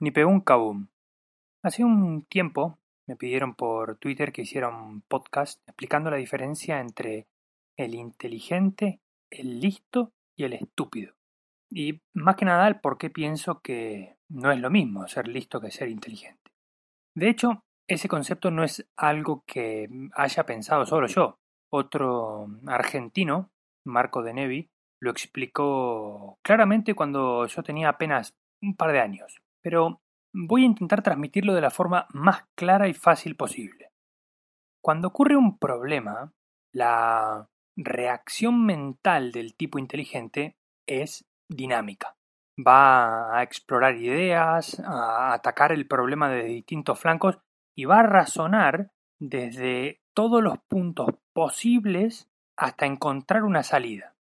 ni pegó un cabum. Hace un tiempo me pidieron por Twitter que hiciera un podcast explicando la diferencia entre el inteligente, el listo y el estúpido. Y más que nada el por qué pienso que no es lo mismo ser listo que ser inteligente. De hecho, ese concepto no es algo que haya pensado solo yo. Otro argentino, Marco de Nevi, lo explicó claramente cuando yo tenía apenas un par de años, pero voy a intentar transmitirlo de la forma más clara y fácil posible. Cuando ocurre un problema, la reacción mental del tipo inteligente es dinámica. Va a explorar ideas, a atacar el problema desde distintos flancos y va a razonar desde todos los puntos posibles hasta encontrar una salida.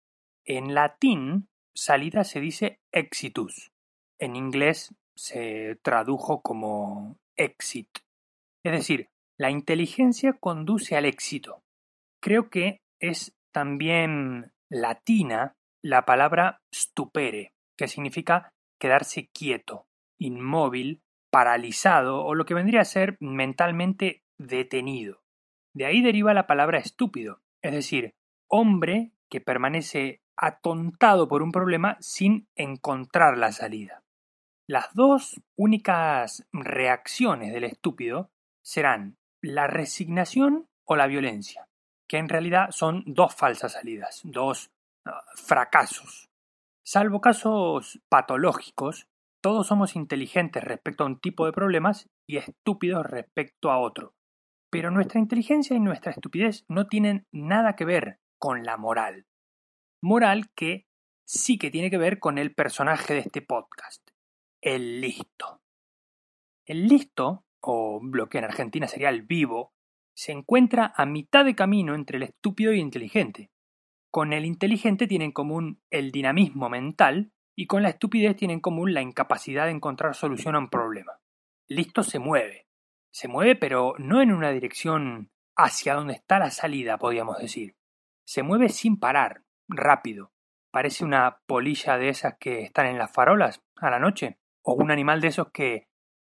En latín, salida se dice exitus. En inglés se tradujo como exit. Es decir, la inteligencia conduce al éxito. Creo que es también latina la palabra stupere, que significa quedarse quieto, inmóvil, paralizado o lo que vendría a ser mentalmente detenido. De ahí deriva la palabra estúpido, es decir, hombre que permanece atontado por un problema sin encontrar la salida. Las dos únicas reacciones del estúpido serán la resignación o la violencia, que en realidad son dos falsas salidas, dos ah, fracasos. Salvo casos patológicos, todos somos inteligentes respecto a un tipo de problemas y estúpidos respecto a otro. Pero nuestra inteligencia y nuestra estupidez no tienen nada que ver con la moral. Moral que sí que tiene que ver con el personaje de este podcast, el listo. El listo, o lo que en Argentina sería el vivo, se encuentra a mitad de camino entre el estúpido y el inteligente. Con el inteligente tiene en común el dinamismo mental y con la estupidez tiene en común la incapacidad de encontrar solución a un problema. Listo se mueve. Se mueve pero no en una dirección hacia donde está la salida, podríamos decir. Se mueve sin parar, rápido. Parece una polilla de esas que están en las farolas a la noche, o un animal de esos que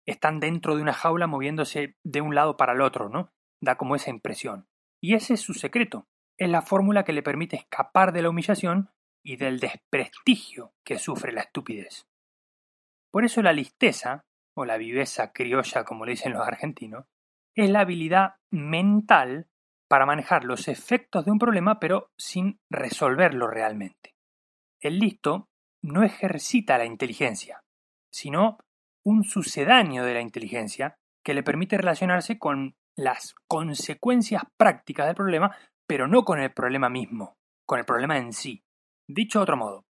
están dentro de una jaula moviéndose de un lado para el otro, ¿no? Da como esa impresión. Y ese es su secreto. Es la fórmula que le permite escapar de la humillación y del desprestigio que sufre la estupidez. Por eso la listeza, o la viveza criolla como le dicen los argentinos, es la habilidad mental para manejar los efectos de un problema pero sin resolverlo realmente. El listo no ejercita la inteligencia, sino un sucedáneo de la inteligencia que le permite relacionarse con las consecuencias prácticas del problema, pero no con el problema mismo, con el problema en sí. Dicho de otro modo,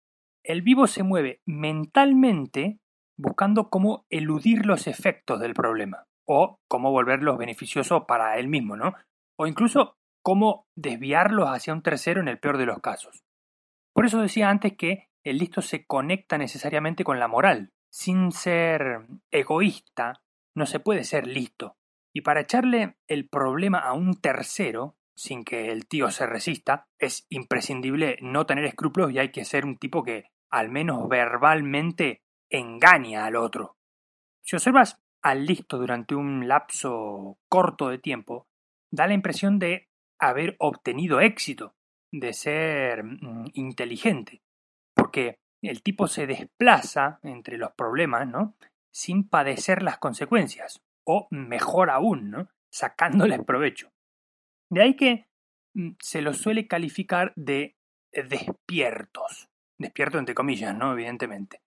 el vivo se mueve mentalmente buscando cómo eludir los efectos del problema o cómo volverlos beneficiosos para él mismo, ¿no? O incluso cómo desviarlos hacia un tercero en el peor de los casos. Por eso decía antes que el listo se conecta necesariamente con la moral. Sin ser egoísta, no se puede ser listo. Y para echarle el problema a un tercero, sin que el tío se resista, es imprescindible no tener escrúpulos y hay que ser un tipo que, al menos verbalmente, engaña al otro. Si observas al listo durante un lapso corto de tiempo, da la impresión de haber obtenido éxito, de ser mm, inteligente, porque el tipo se desplaza entre los problemas, ¿no? Sin padecer las consecuencias, o mejor aún, ¿no? Sacándoles provecho. De ahí que mm, se los suele calificar de despiertos. Despierto entre comillas, ¿no? Evidentemente.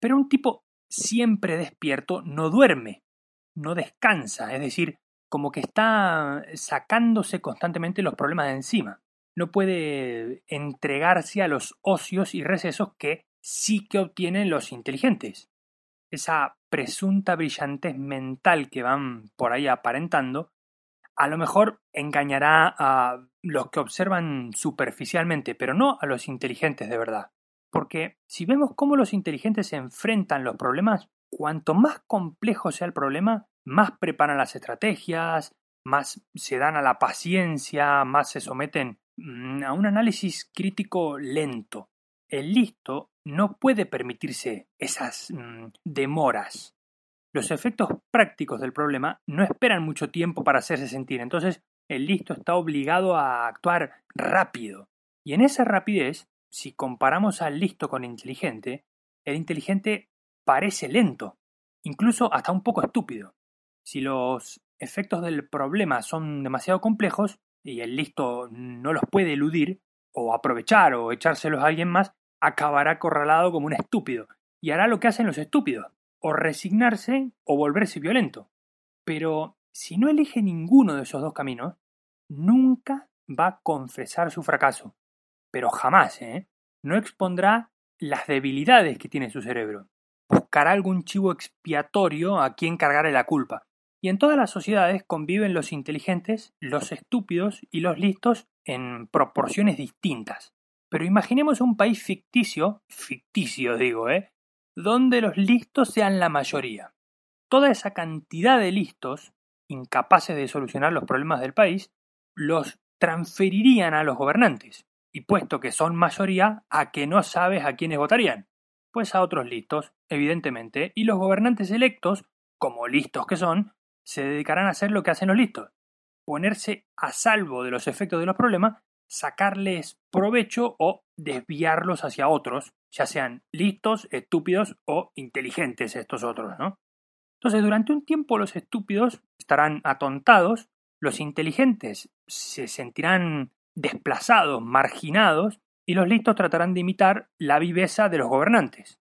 Pero un tipo siempre despierto no duerme, no descansa, es decir, como que está sacándose constantemente los problemas de encima. No puede entregarse a los ocios y recesos que sí que obtienen los inteligentes. Esa presunta brillantez mental que van por ahí aparentando a lo mejor engañará a los que observan superficialmente, pero no a los inteligentes de verdad. Porque si vemos cómo los inteligentes se enfrentan los problemas, cuanto más complejo sea el problema, más preparan las estrategias, más se dan a la paciencia, más se someten a un análisis crítico lento. El listo no puede permitirse esas mm, demoras. los efectos prácticos del problema no esperan mucho tiempo para hacerse sentir, entonces el listo está obligado a actuar rápido. Y en esa rapidez, si comparamos al listo con el inteligente, el inteligente parece lento, incluso hasta un poco estúpido. Si los efectos del problema son demasiado complejos y el listo no los puede eludir, o aprovechar o echárselos a alguien más, acabará acorralado como un estúpido y hará lo que hacen los estúpidos, o resignarse o volverse violento. Pero si no elige ninguno de esos dos caminos, nunca va a confesar su fracaso. Pero jamás, ¿eh? No expondrá las debilidades que tiene su cerebro. Buscará algún chivo expiatorio a quien cargarle la culpa. Y en todas las sociedades conviven los inteligentes, los estúpidos y los listos en proporciones distintas. Pero imaginemos un país ficticio, ficticio digo, ¿eh? donde los listos sean la mayoría. Toda esa cantidad de listos, incapaces de solucionar los problemas del país, los transferirían a los gobernantes, y puesto que son mayoría, a que no sabes a quiénes votarían, pues a otros listos, evidentemente, y los gobernantes electos, como listos que son, se dedicarán a hacer lo que hacen los listos, ponerse a salvo de los efectos de los problemas, sacarles provecho o desviarlos hacia otros, ya sean listos, estúpidos o inteligentes estos otros, ¿no? Entonces, durante un tiempo los estúpidos estarán atontados, los inteligentes se sentirán desplazados, marginados, y los listos tratarán de imitar la viveza de los gobernantes.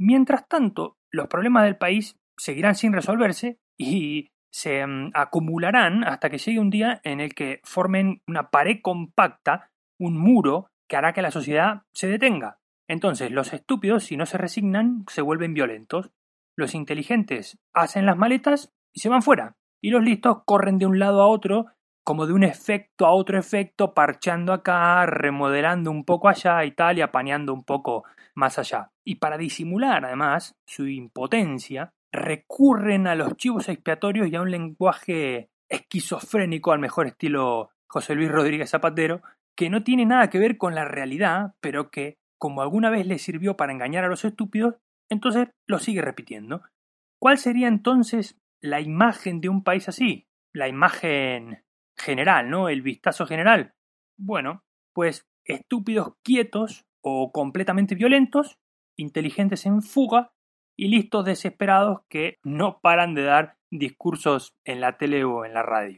Mientras tanto, los problemas del país seguirán sin resolverse y se mm, acumularán hasta que llegue un día en el que formen una pared compacta, un muro que hará que la sociedad se detenga. Entonces, los estúpidos, si no se resignan, se vuelven violentos. Los inteligentes hacen las maletas y se van fuera. Y los listos corren de un lado a otro, como de un efecto a otro efecto, parchando acá, remodelando un poco allá y tal, y apañando un poco más allá. Y para disimular, además, su impotencia, recurren a los chivos expiatorios y a un lenguaje esquizofrénico al mejor estilo José Luis Rodríguez Zapatero, que no tiene nada que ver con la realidad, pero que, como alguna vez le sirvió para engañar a los estúpidos, entonces lo sigue repitiendo. ¿Cuál sería entonces la imagen de un país así? La imagen general, ¿no? El vistazo general. Bueno, pues estúpidos quietos o completamente violentos, inteligentes en fuga y listos desesperados que no paran de dar discursos en la tele o en la radio.